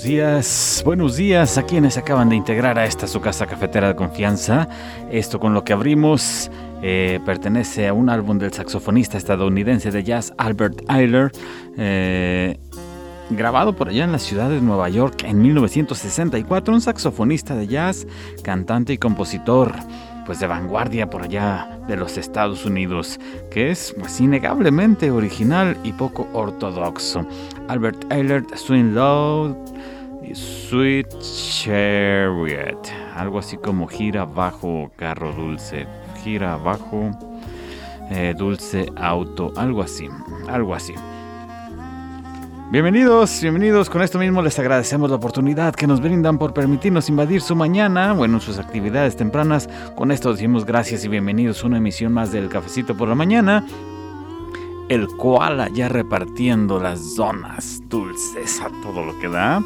Buenos días, buenos días a quienes acaban de integrar a esta su casa cafetera de confianza. Esto con lo que abrimos eh, pertenece a un álbum del saxofonista estadounidense de jazz Albert Eiler, eh, grabado por allá en la ciudad de Nueva York en 1964, un saxofonista de jazz, cantante y compositor pues de vanguardia por allá de los Estados Unidos, que es pues innegablemente original y poco ortodoxo. Albert Eilert, Swing Low, Sweet Chariot, algo así como gira bajo carro dulce, gira bajo eh, dulce auto, algo así, algo así. Bienvenidos, bienvenidos. Con esto mismo les agradecemos la oportunidad que nos brindan por permitirnos invadir su mañana, bueno, sus actividades tempranas. Con esto decimos gracias y bienvenidos a una emisión más del Cafecito por la Mañana, el koala ya repartiendo las zonas dulces a todo lo que da.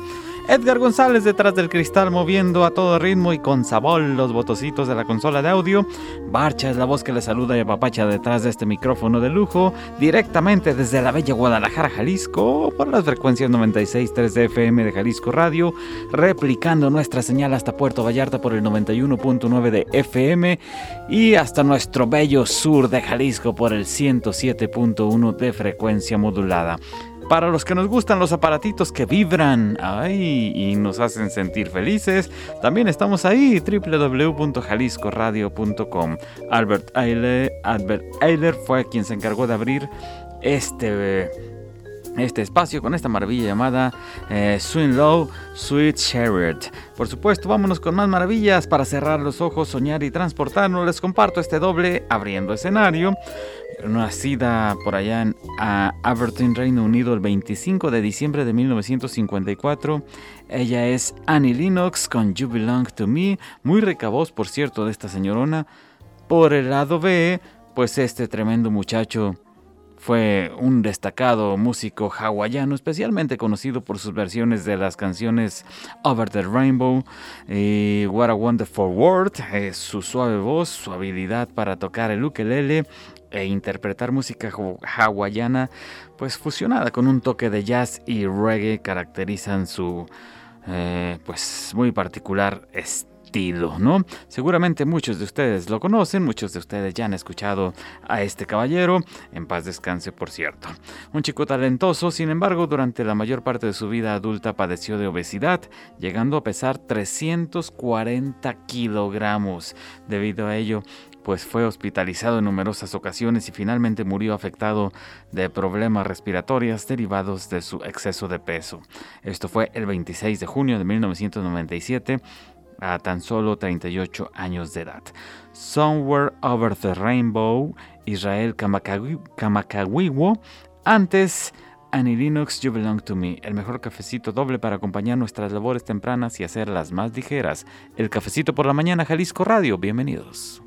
Edgar González detrás del cristal moviendo a todo ritmo y con sabor los botocitos de la consola de audio. Barcha es la voz que le saluda y apapacha detrás de este micrófono de lujo, directamente desde la bella Guadalajara, Jalisco, por las frecuencias 96.3 de FM de Jalisco Radio, replicando nuestra señal hasta Puerto Vallarta por el 91.9 de FM y hasta nuestro bello sur de Jalisco por el 107.1 de frecuencia modulada. Para los que nos gustan los aparatitos que vibran y nos hacen sentir felices, también estamos ahí, www.jaliscoradio.com. Albert Eiler, Albert Eiler fue quien se encargó de abrir este este espacio con esta maravilla llamada eh, Low Sweet Chariot. Por supuesto, vámonos con más maravillas para cerrar los ojos, soñar y transportarnos. Les comparto este doble abriendo escenario. Nacida por allá en Aberdeen, Reino Unido, el 25 de diciembre de 1954. Ella es Annie Lennox con You Belong to Me. Muy rica voz, por cierto, de esta señorona. Por el lado B, pues este tremendo muchacho fue un destacado músico hawaiano, especialmente conocido por sus versiones de las canciones Over the Rainbow y What a Wonderful World. Eh, su suave voz, su habilidad para tocar el ukelele e interpretar música hawaiana, pues fusionada con un toque de jazz y reggae, caracterizan su eh, pues muy particular estilo ¿no? Seguramente muchos de ustedes lo conocen, muchos de ustedes ya han escuchado a este caballero, en paz descanse por cierto. Un chico talentoso, sin embargo, durante la mayor parte de su vida adulta padeció de obesidad, llegando a pesar 340 kilogramos. Debido a ello, pues fue hospitalizado en numerosas ocasiones y finalmente murió afectado de problemas respiratorios derivados de su exceso de peso. Esto fue el 26 de junio de 1997 a tan solo 38 años de edad. Somewhere Over the Rainbow, Israel Kamakawiwo, antes Annie Linux You Belong to Me, el mejor cafecito doble para acompañar nuestras labores tempranas y hacerlas más ligeras. El cafecito por la mañana, Jalisco Radio, bienvenidos.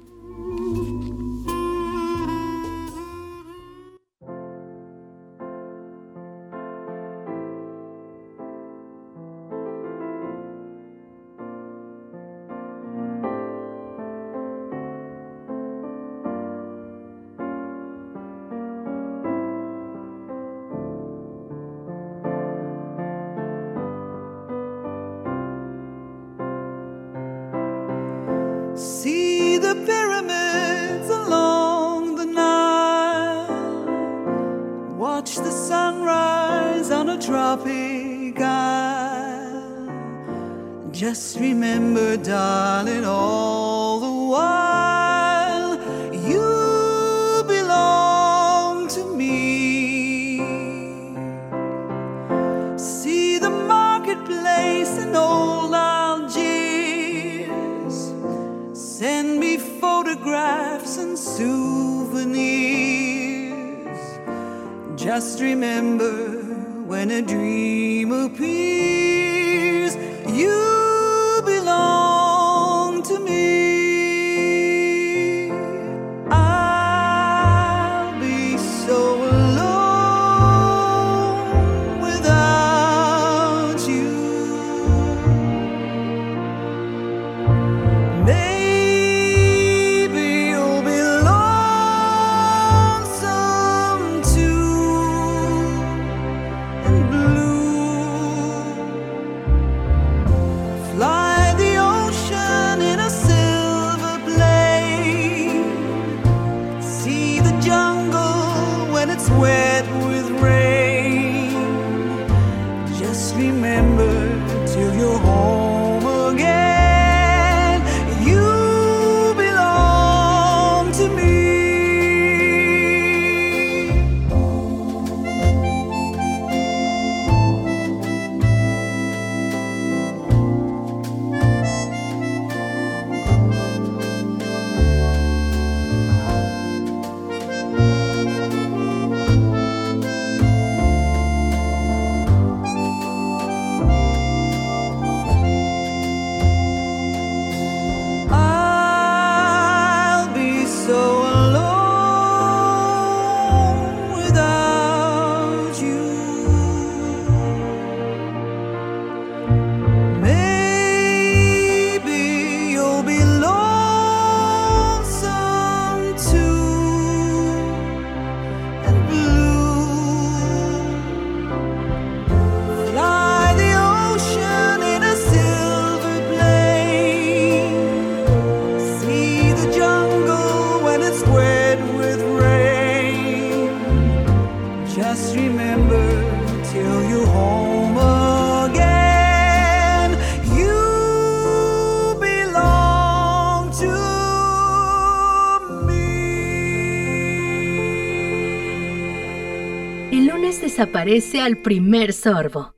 El lunes desaparece al primer sorbo.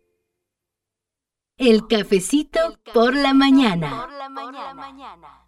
El cafecito, por la mañana. Por la mañana.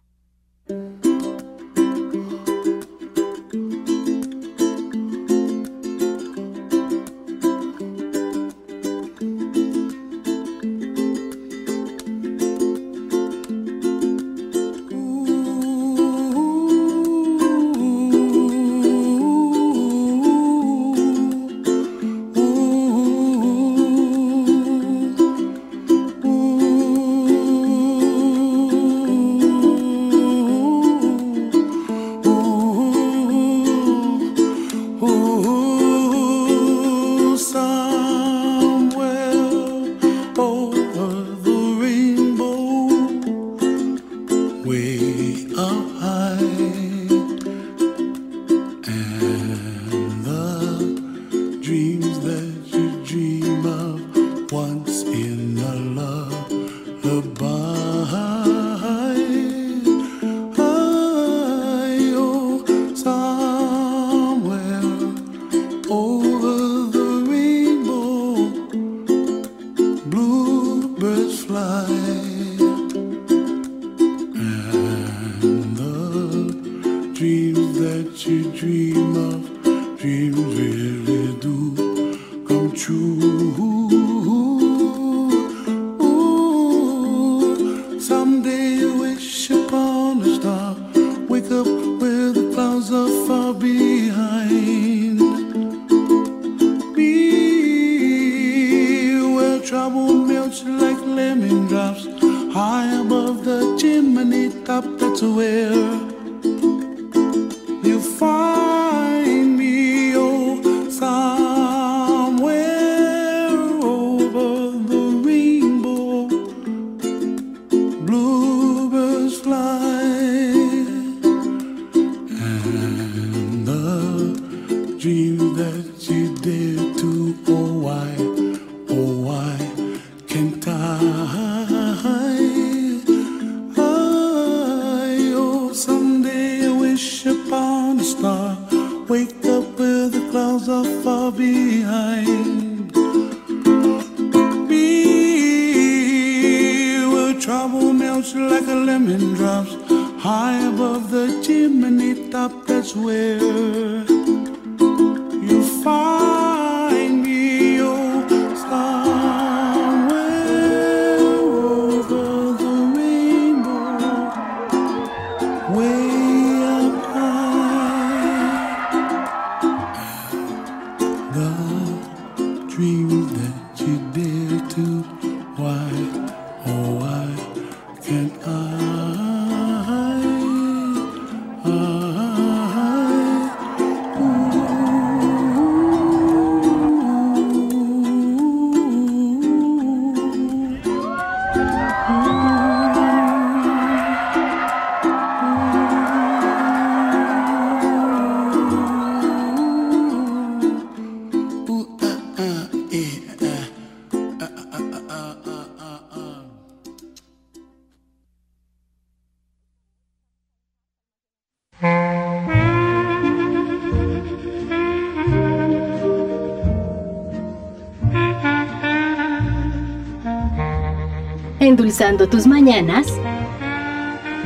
Endulzando tus mañanas,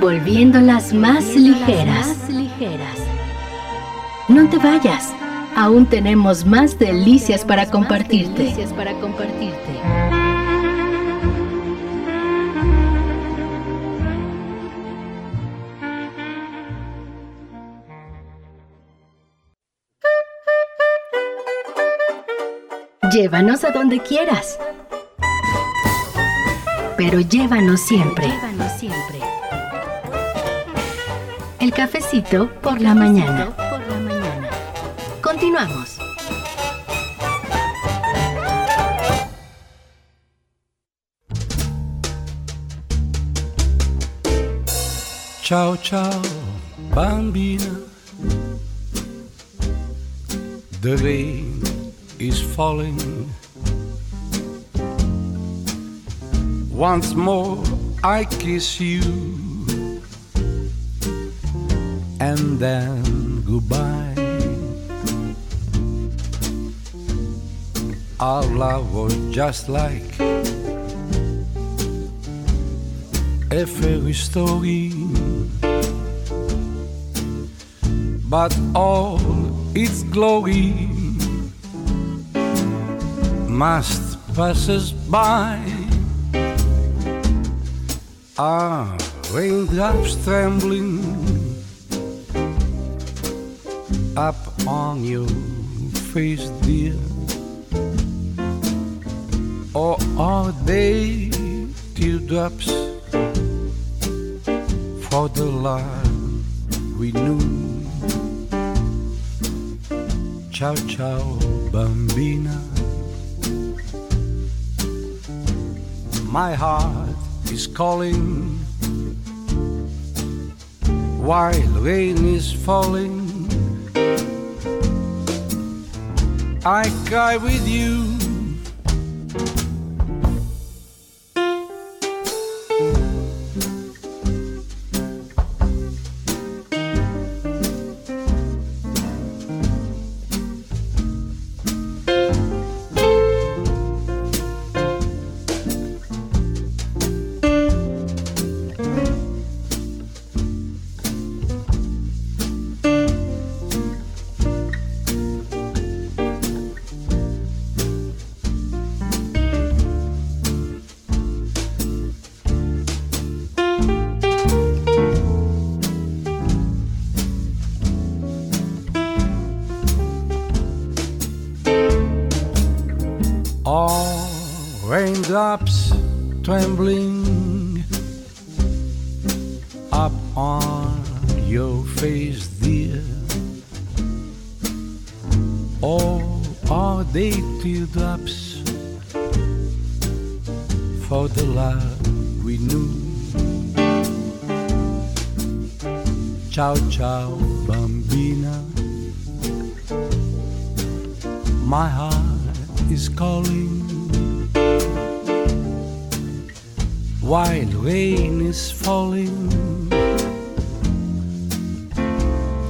volviéndolas más ligeras. ligeras. No te vayas, aún tenemos más. Delicias para compartirte. Llévanos a donde quieras pero llévanos siempre. siempre. El cafecito por la mañana. Por la mañana. Continuamos. Ciao ciao bambina The rain is falling Once more I kiss you, and then goodbye. our love was just like a fairy story. But all its glory must pass us by. Our raindrops trembling up on your face, dear or are they teardrops for the love we knew? Ciao, ciao, bambina. My heart is calling while rain is falling. I cry with you trembling up on your face, dear. Or are they teardrops for the love we knew? Ciao, ciao, bambina. My heart is calling while rain is falling.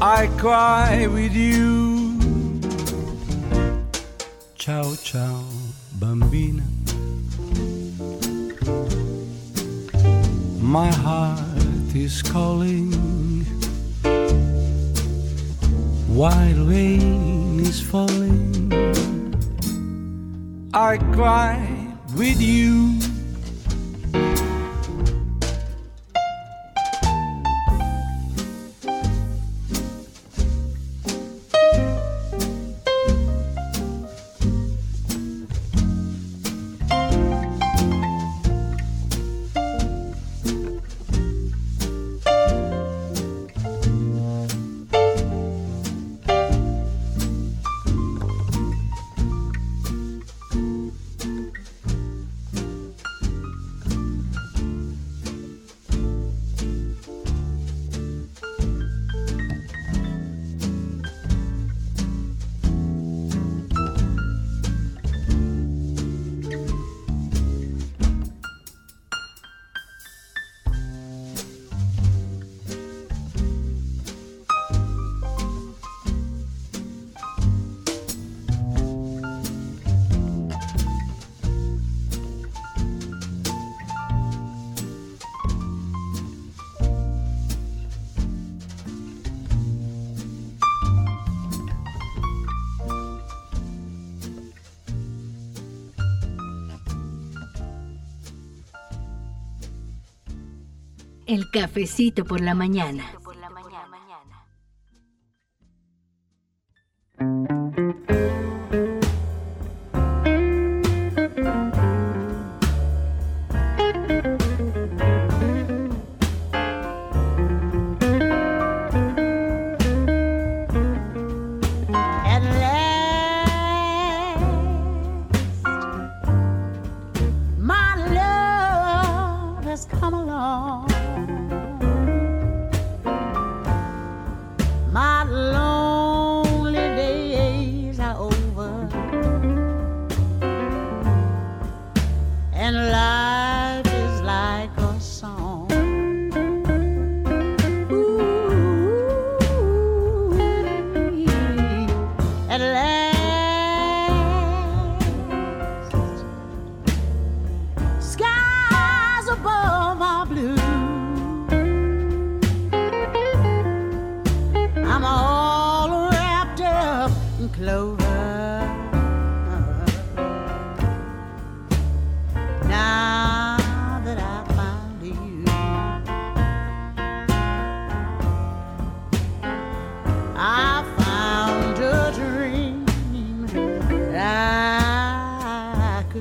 I cry with you. Ciao, ciao, bambina. My heart is calling while rain is falling. I cry with you. El cafecito por la mañana.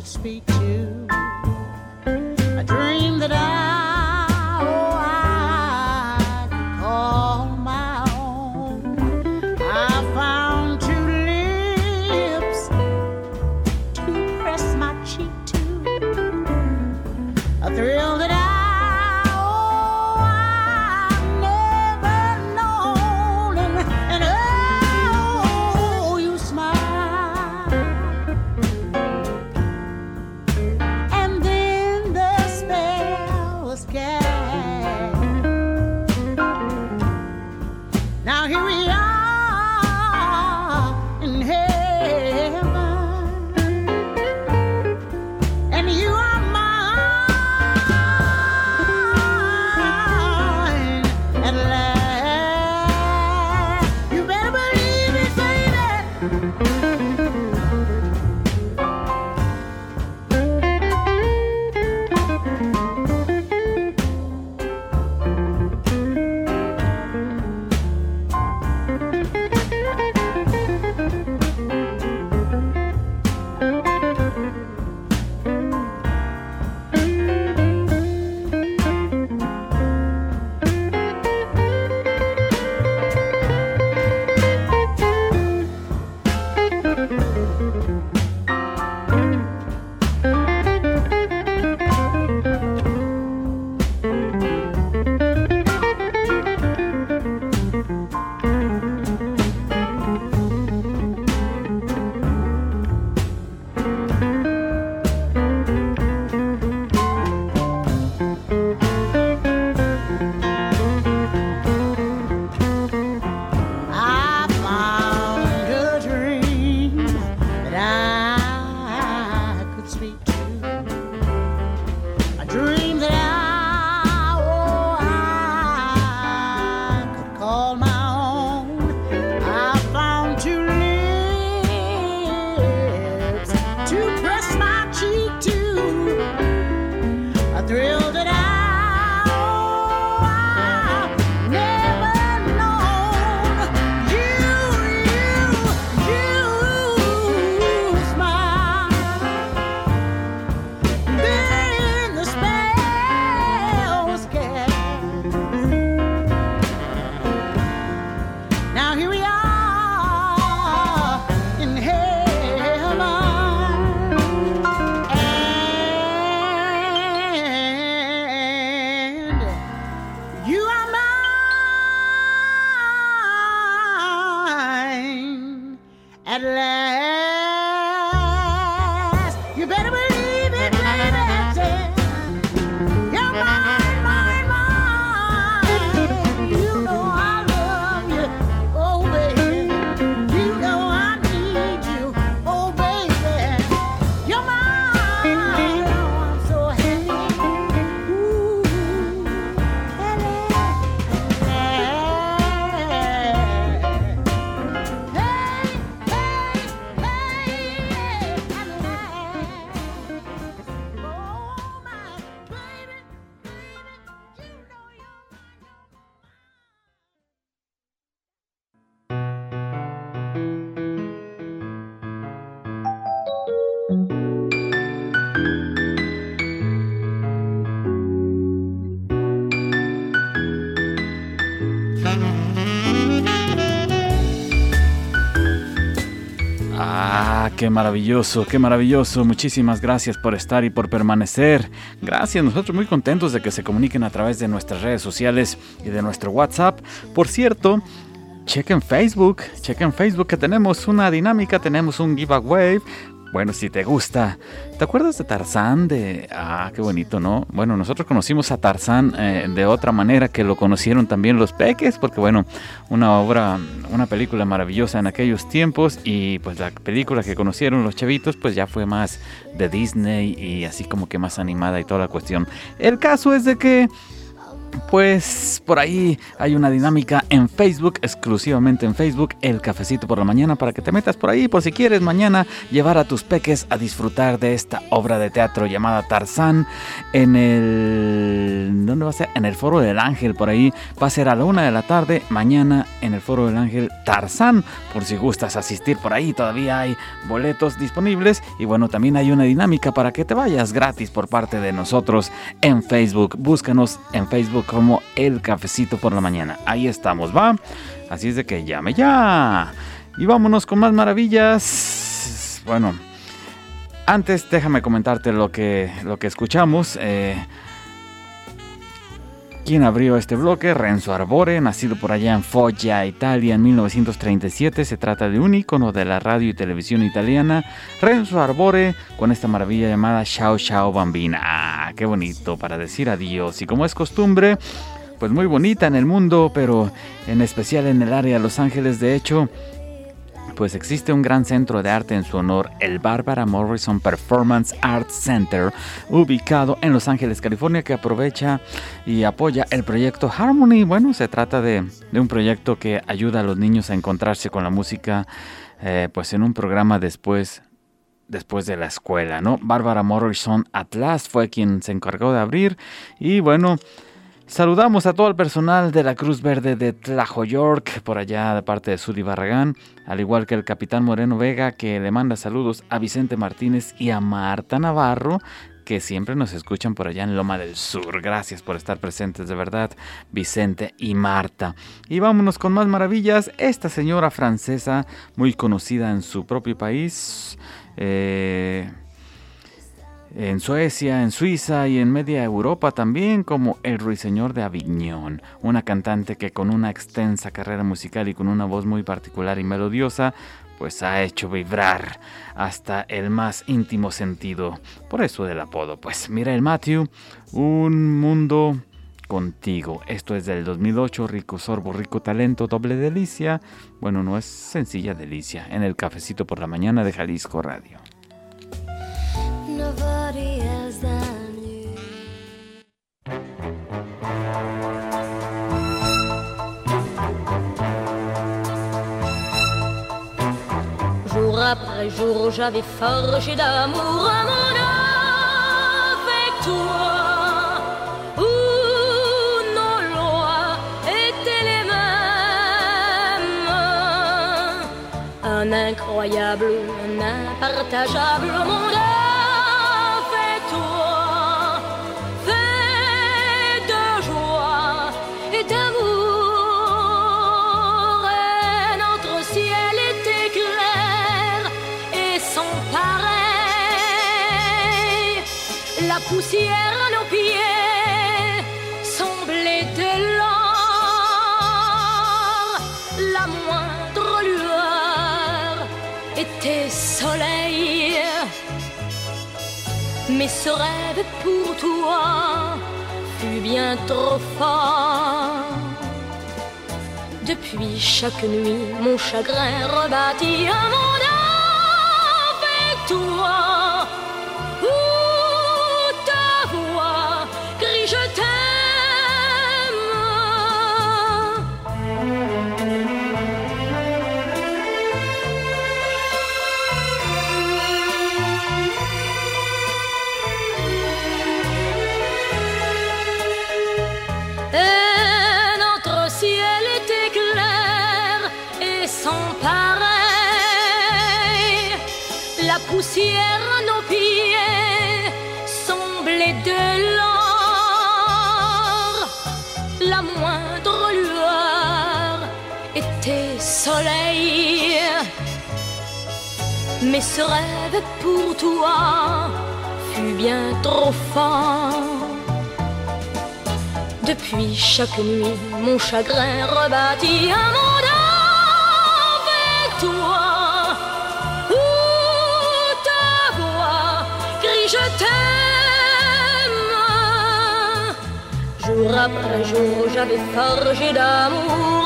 speak to. I dreamed that I maravilloso, qué maravilloso. Muchísimas gracias por estar y por permanecer. Gracias, nosotros muy contentos de que se comuniquen a través de nuestras redes sociales y de nuestro WhatsApp. Por cierto, chequen Facebook, chequen Facebook que tenemos una dinámica, tenemos un giveaway bueno, si te gusta. ¿Te acuerdas de Tarzán? De... Ah, qué bonito, ¿no? Bueno, nosotros conocimos a Tarzán eh, de otra manera que lo conocieron también los peques, porque bueno, una obra, una película maravillosa en aquellos tiempos y pues la película que conocieron los chavitos pues ya fue más de Disney y así como que más animada y toda la cuestión. El caso es de que pues por ahí hay una dinámica en Facebook, exclusivamente en Facebook, el cafecito por la mañana, para que te metas por ahí, por si quieres mañana llevar a tus peques a disfrutar de esta obra de teatro llamada Tarzán en el... ¿Dónde va a ser? En el Foro del Ángel, por ahí va a ser a la una de la tarde, mañana en el Foro del Ángel Tarzán, por si gustas asistir por ahí, todavía hay boletos disponibles y bueno, también hay una dinámica para que te vayas gratis por parte de nosotros en Facebook, búscanos en Facebook como El Cafecito por la Mañana. Ahí estamos, ¿va? Así es de que llame ya. Y vámonos con más maravillas. Bueno, antes déjame comentarte lo que, lo que escuchamos. Eh, ¿Quién abrió este bloque? Renzo Arbore, nacido por allá en Foggia, Italia, en 1937. Se trata de un ícono de la radio y televisión italiana. Renzo Arbore, con esta maravilla llamada Ciao Ciao Bambina. Ah, qué bonito para decir adiós. Y como es costumbre, pues muy bonita en el mundo, pero en especial en el área de Los Ángeles, de hecho, pues existe un gran centro de arte en su honor, el Barbara Morrison Performance Arts Center, ubicado en Los Ángeles, California, que aprovecha y apoya el proyecto Harmony. Bueno, se trata de, un proyecto que ayuda a los niños a encontrarse con la música, eh, pues en un programa después después de la escuela, ¿no? Barbara Morrison Atlas fue quien se encargó de abrir y bueno, Saludamos a todo el personal de la Cruz Verde de Tlajoyork, por allá de parte de Sudi Barragán, al igual que el capitán Moreno Vega, que le manda saludos a Vicente Martínez y a Marta Navarro, que siempre nos escuchan por allá en Loma del Sur. Gracias por estar presentes, de verdad, Vicente y Marta. Y vámonos con más maravillas. Esta señora francesa, muy conocida en su propio país, eh, en Suecia, en Suiza y en media Europa también, como el Ruiseñor de Aviñón, una cantante que con una extensa carrera musical y con una voz muy particular y melodiosa, pues ha hecho vibrar hasta el más íntimo sentido. Por eso del apodo, pues mira el Matthew, un mundo contigo. Esto es del 2008, rico sorbo, rico talento, doble delicia. Bueno, no es sencilla delicia, en el cafecito por la mañana de Jalisco Radio. Après jour, j'avais forgé d'amour mon avec toi. Où nos lois étaient les mêmes. Un incroyable, un impartageable monde. Poussière à nos pieds semblait de l'or. La moindre lueur était soleil. Mais ce rêve pour toi fut bien trop fort. Depuis chaque nuit, mon chagrin rebâtit un monde Mais ce rêve pour toi fut bien trop fort. Depuis chaque nuit, mon chagrin rebâtit un monde avec toi. je t'aime. Jour après jour, j'avais forgé d'amour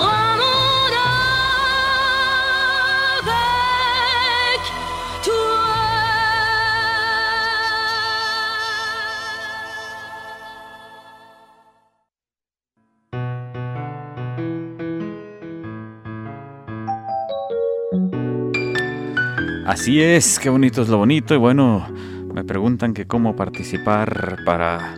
Así es, qué bonito es lo bonito. Y bueno, me preguntan que cómo participar para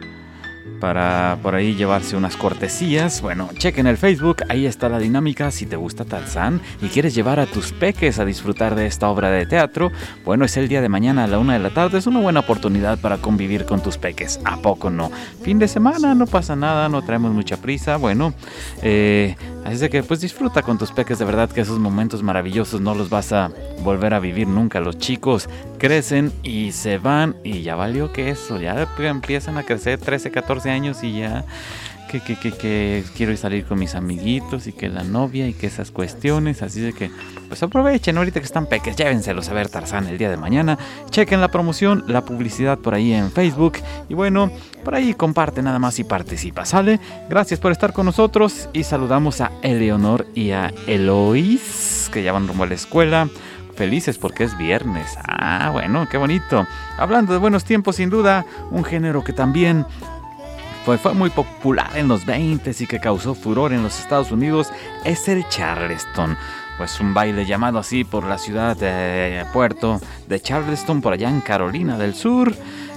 para por ahí llevarse unas cortesías. Bueno, chequen el Facebook, ahí está la dinámica. Si te gusta Tarzán y quieres llevar a tus peques a disfrutar de esta obra de teatro, bueno, es el día de mañana a la una de la tarde. Es una buena oportunidad para convivir con tus peques. ¿A poco no? Fin de semana, no pasa nada, no traemos mucha prisa. Bueno, eh, así que pues disfruta con tus peques. De verdad que esos momentos maravillosos no los vas a volver a vivir nunca. Los chicos crecen y se van y ya valió que eso. Ya empiezan a crecer 13, 14 años y ya que, que, que, quiero salir con mis amiguitos y que la novia y que esas cuestiones. Así de que, pues aprovechen ahorita que están peques, llévenselos a ver Tarzán el día de mañana. Chequen la promoción, la publicidad por ahí en Facebook. Y bueno, por ahí comparte nada más y participa, ¿sale? Gracias por estar con nosotros y saludamos a Eleonor y a Eloís, que ya van rumbo a la escuela felices porque es viernes. Ah, bueno, qué bonito. Hablando de buenos tiempos, sin duda, un género que también fue, fue muy popular en los 20 y que causó furor en los Estados Unidos es el Charleston. Pues un baile llamado así por la ciudad de Puerto de Charleston, por allá en Carolina del Sur.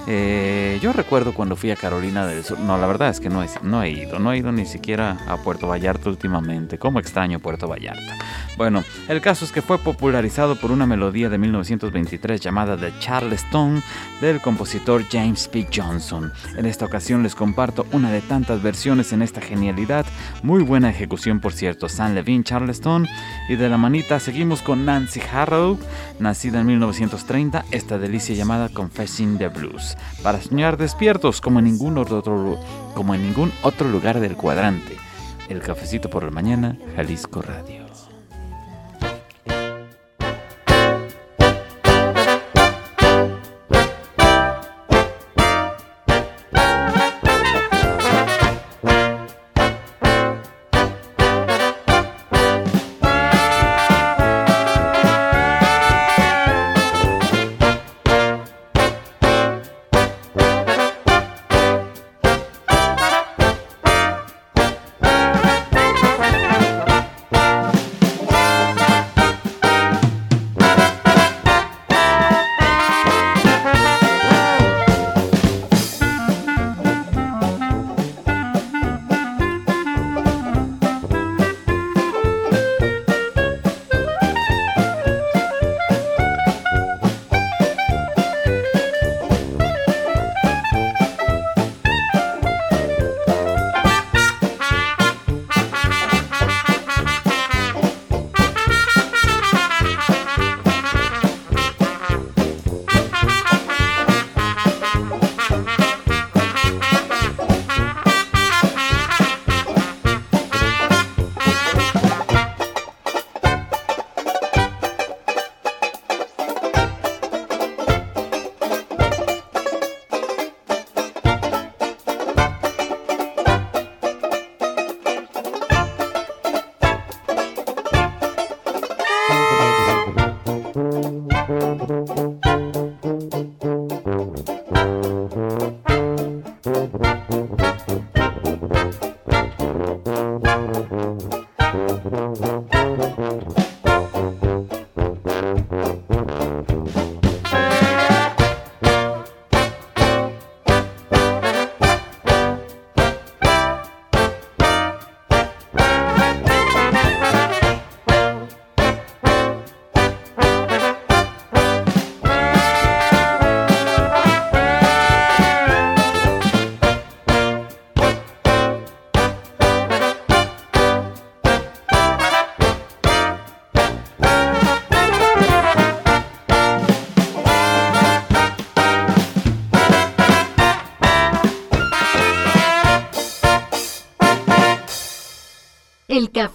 Eh, yo recuerdo cuando fui a Carolina del Sur. No, la verdad es que no no he ido. No he ido ni siquiera a Puerto Vallarta últimamente. ¿Cómo extraño Puerto Vallarta? Bueno, el caso es que fue popularizado por una melodía de 1923 llamada The Charleston del compositor James P. Johnson. En esta ocasión les comparto una de tantas versiones en esta genialidad. Muy buena ejecución, por cierto. San Levin Charleston. Y de la manita seguimos con Nancy Harrow, nacida en 1930. Esta delicia llamada Confessing the Blues para soñar despiertos como en ningún otro, como en ningún otro lugar del cuadrante. El cafecito por la mañana, Jalisco Radio.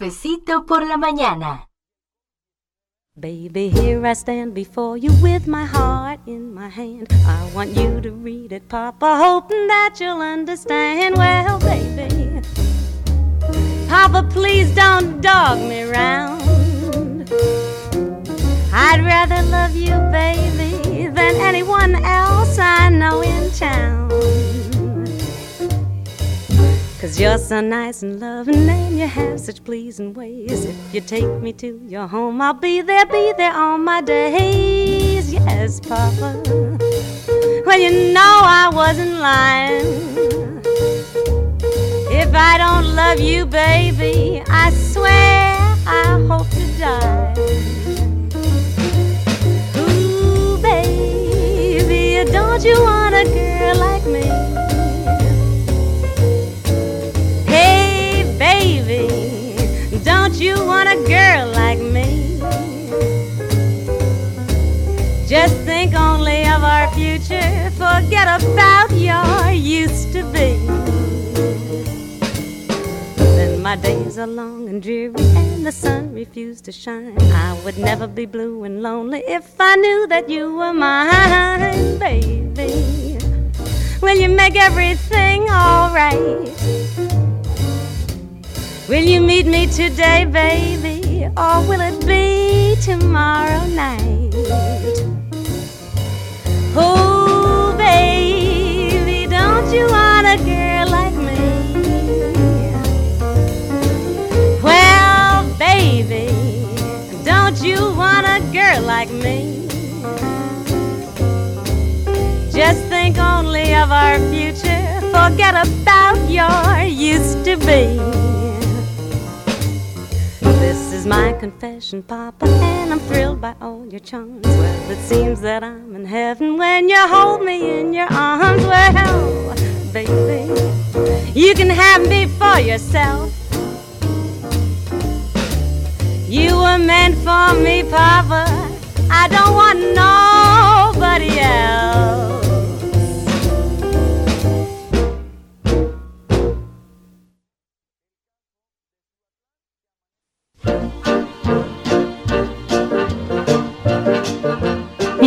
Cafecito por la mañana. Baby, here I stand before you with my heart in my hand. I want you to read it, Papa, hoping that you'll understand. Well, baby, Papa, please don't dog me round. I'd rather love you, baby, than anyone else I know in town. Cause you're so nice and loving and you have such pleasing ways. If you take me to your home, I'll be there, be there all my days. yes, Papa. Well, you know I wasn't lying. If I don't love you, baby, I swear I hope to die. Ooh, baby, don't you want a girl like me? Don't you want a girl like me? Just think only of our future, forget about your used to be. Then my days are long and dreary, and the sun refused to shine. I would never be blue and lonely if I knew that you were mine, baby. Will you make everything alright? Will you meet me today, baby, or will it be tomorrow night? Oh, baby, don't you want a girl like me? Well, baby, don't you want a girl like me? Just think only of our future, forget about your used to be. This is my confession, Papa, and I'm thrilled by all your charms. Well, it seems that I'm in heaven when you hold me in your arms. Well, baby, you can have me for yourself. You were meant for me, Papa. I don't want nobody else.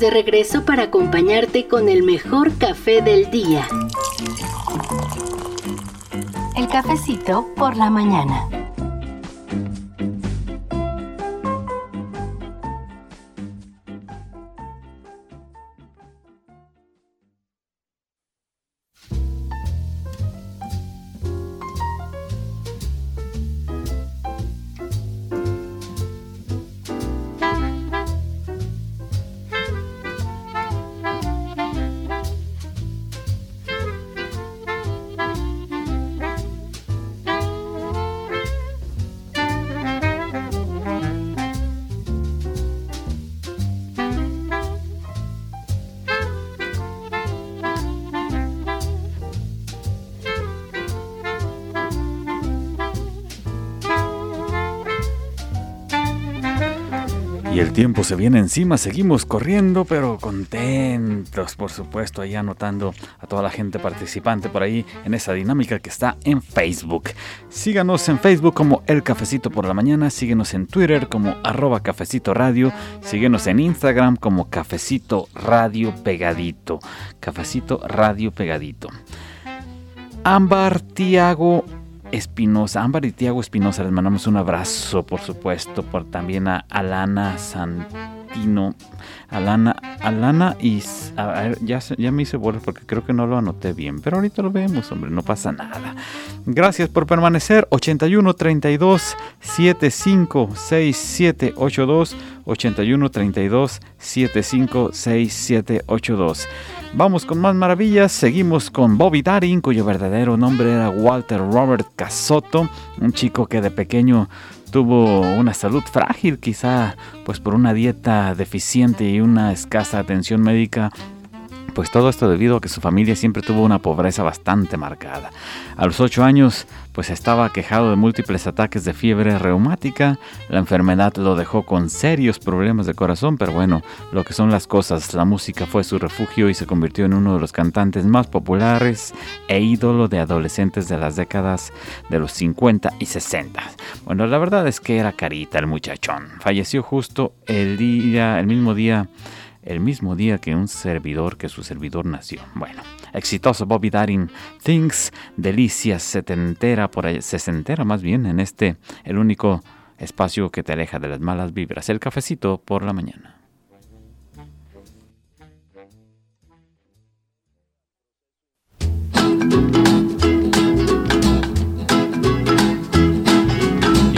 De regreso para acompañarte con el mejor café del día. El cafecito por la mañana. Tiempo se viene encima, seguimos corriendo, pero contentos, por supuesto, ahí anotando a toda la gente participante por ahí en esa dinámica que está en Facebook. Síganos en Facebook como El Cafecito por la Mañana, síguenos en Twitter como arroba Cafecito Radio, síguenos en Instagram como Cafecito Radio Pegadito. Cafecito Radio Pegadito. Ámbar Tiago Espinosa, Ámbar y Tiago Espinosa, les mandamos un abrazo, por supuesto, por también a Alana Santino, Alana, Alana y ya, ya me hice bolas porque creo que no lo anoté bien, pero ahorita lo vemos, hombre, no pasa nada. Gracias por permanecer, 81 32 75 67 82, 81 32 75 67 82. Vamos con más maravillas. Seguimos con Bobby Darin, cuyo verdadero nombre era Walter Robert Casotto, un chico que de pequeño tuvo una salud frágil, quizá pues por una dieta deficiente y una escasa atención médica pues todo esto debido a que su familia siempre tuvo una pobreza bastante marcada. A los 8 años, pues estaba quejado de múltiples ataques de fiebre reumática, la enfermedad lo dejó con serios problemas de corazón, pero bueno, lo que son las cosas, la música fue su refugio y se convirtió en uno de los cantantes más populares e ídolo de adolescentes de las décadas de los 50 y 60. Bueno, la verdad es que era carita el muchachón. Falleció justo el día, el mismo día el mismo día que un servidor, que su servidor nació. Bueno, exitoso Bobby Darin, Things, delicias, setentera, por ahí, sesentera más bien, en este, el único espacio que te aleja de las malas vibras, el cafecito por la mañana.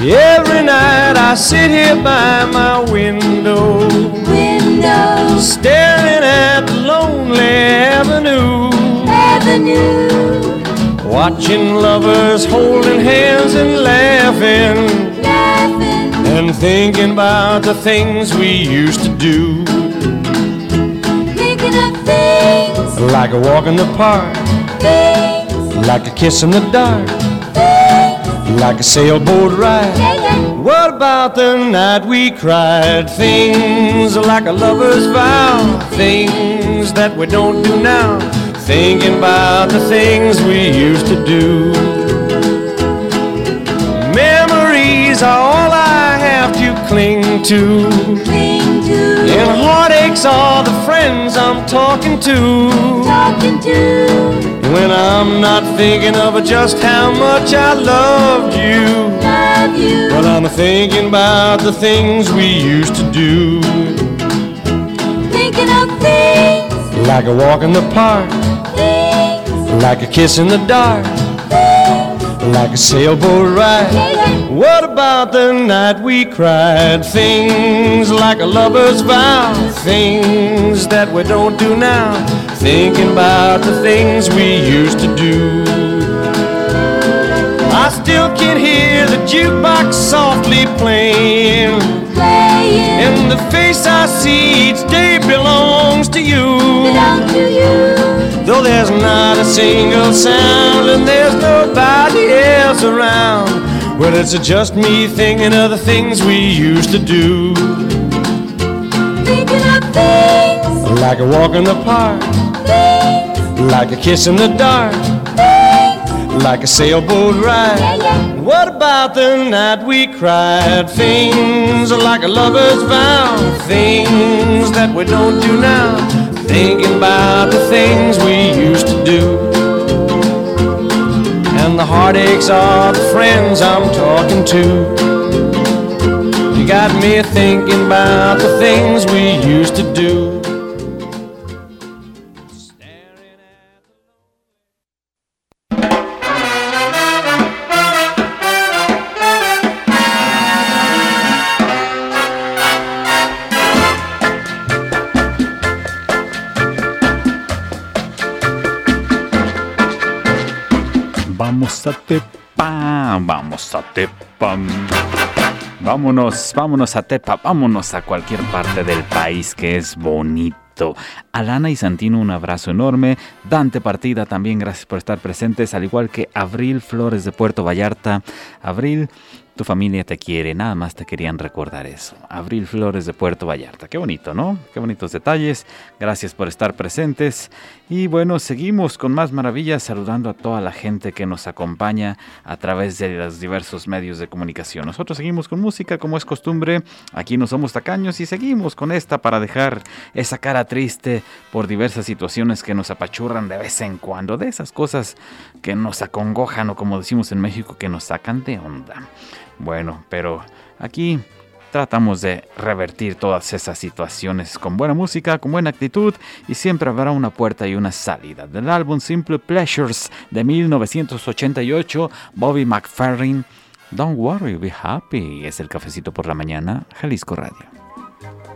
Every night I sit here by my window, Window, staring at the lonely avenue, avenue, watching lovers holding hands and laughing, laughing, and thinking about the things we used to do, thinking of things, like a walk in the park, things, like a kiss in the dark, like a sailboat ride. yeah, yeah. What about the night we cried? Things like a lover's vow, things that we don't do now. Thinking about the things we used to do. Memories are all I have to cling to. Cling to, And heartaches are the friends I'm talking to. talking to, When I'm not thinking of just how much I loved you. love you, Well, I'm thinking about the things we used to do. thinking of things, Like a walk in the park, things, like a kiss in the dark, things, like a sailboat ride. yeah. What about the night we cried? Things like a lover's vow, things that we don't do now. Thinking about the things we used to do. I still can hear the jukebox softly playing. playing, And the face I see each day belongs to you. belong to you, Though there's not a single sound and there's nobody else around. Well, it's just me thinking of the things we used to do. thinking of things, Like a walk in the park, like a kiss in the dark, like a sailboat ride. What about the night we cried? Things like a lover's vow, things that we don't do now. Thinking about the things we used to do. And the heartaches are the friends I'm talking to. You got me thinking about the things we used to do. Tepa, vamos a Tepa. Vámonos, vámonos a Tepa, vámonos a cualquier parte del país que es bonito. Alana y Santino, un abrazo enorme. Dante Partida, también gracias por estar presentes, al igual que Abril Flores de Puerto Vallarta. Abril, tu familia te quiere, nada más te querían recordar eso. Abril Flores de Puerto Vallarta, qué bonito, ¿no? Qué bonitos detalles. Gracias por estar presentes. Y bueno, seguimos con más maravillas saludando a toda la gente que nos acompaña a través de los diversos medios de comunicación. Nosotros seguimos con música como es costumbre. Aquí no somos tacaños y seguimos con esta para dejar esa cara triste por diversas situaciones que nos apachurran de vez en cuando, de esas cosas que nos acongojan o como decimos en México que nos sacan de onda. Bueno, pero aquí tratamos de revertir todas esas situaciones con buena música, con buena actitud y siempre habrá una puerta y una salida. Del álbum Simple Pleasures de 1988, Bobby McFerrin, Don't Worry, Be Happy, es el cafecito por la mañana, Jalisco Radio.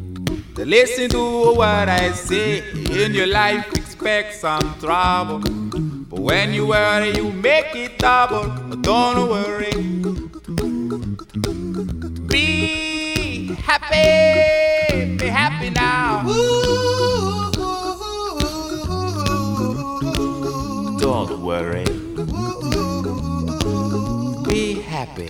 Listen to what I say. In your life, expect some trouble. But when you worry, you make it double. Don't worry. Be happy. Be happy now. Don't worry. Be happy.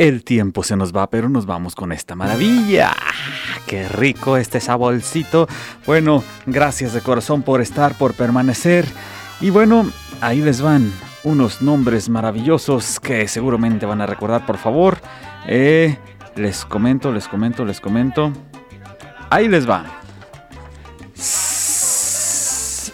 El tiempo se nos va, pero nos vamos con esta maravilla. Qué rico este saborcito. Bueno, gracias de corazón por estar, por permanecer. Y bueno, ahí les van unos nombres maravillosos que seguramente van a recordar, por favor. Eh, les comento, les comento, les comento. Ahí les va.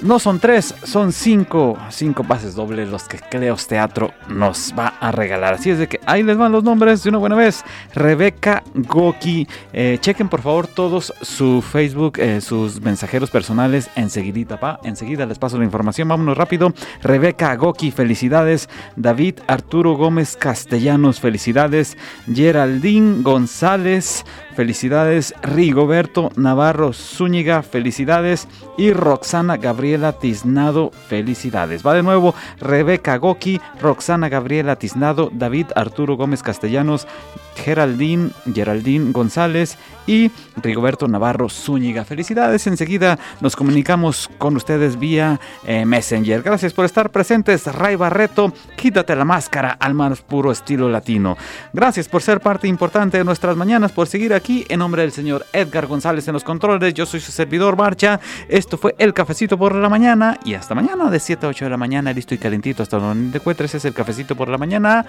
No son tres, son cinco, cinco pases dobles los que Cleos Teatro nos va a regalar. Así es de que ahí les van los nombres de una buena vez. Rebeca Goki. Eh, chequen por favor todos su Facebook, eh, sus mensajeros personales enseguidita, pa. Enseguida les paso la información. Vámonos rápido. Rebeca Goki, felicidades. David Arturo Gómez Castellanos, felicidades. Geraldine González, felicidades. Rigoberto Navarro Zúñiga, felicidades. Y Roxana Gabriela Tiznado, felicidades. Va de nuevo Rebeca Goki, Roxana Gabriela Tiznado, David Arturo Gómez Castellanos, Geraldine, Geraldine González y Rigoberto Navarro Zúñiga. Felicidades, enseguida nos comunicamos con ustedes vía eh, Messenger. Gracias por estar presentes, Ray Barreto, quítate la máscara al más puro estilo latino. Gracias por ser parte importante de nuestras mañanas, por seguir aquí en nombre del señor Edgar González en los controles. Yo soy su servidor Marcha. Esto fue El Cafecito por la Mañana y hasta mañana de 7 a 8 de la mañana, listo y calentito hasta donde encuentres. Es El Cafecito por la Mañana.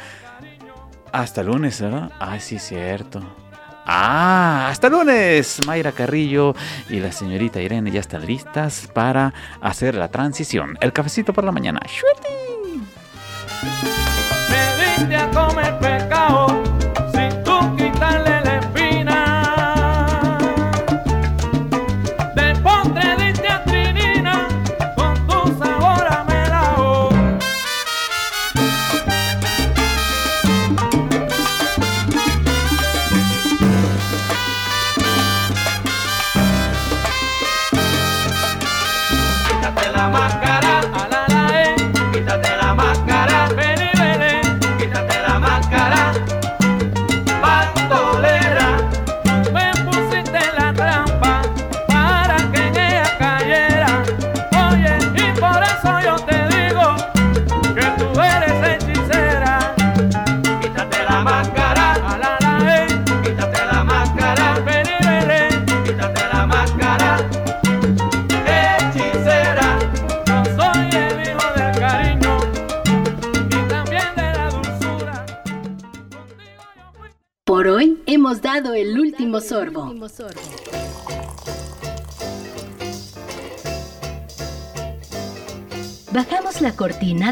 Hasta lunes, ¿verdad? Ay, sí, cierto. Ah, hasta lunes. Mayra Carrillo y la señorita Irene ya están listas para hacer la transición. El cafecito por la mañana. A comer pecado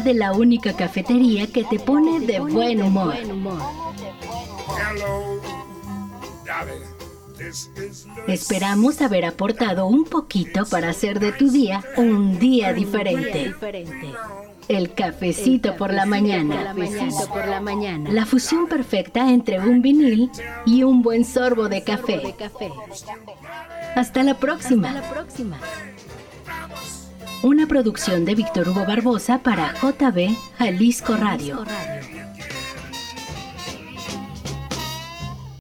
de la única cafetería que te pone de buen humor. Esperamos haber aportado un poquito para hacer de tu día un día diferente. El cafecito por la mañana. La fusión perfecta entre un vinil y un buen sorbo de café. Hasta la próxima. Una producción de Víctor Hugo Barbosa para JB Jalisco Radio.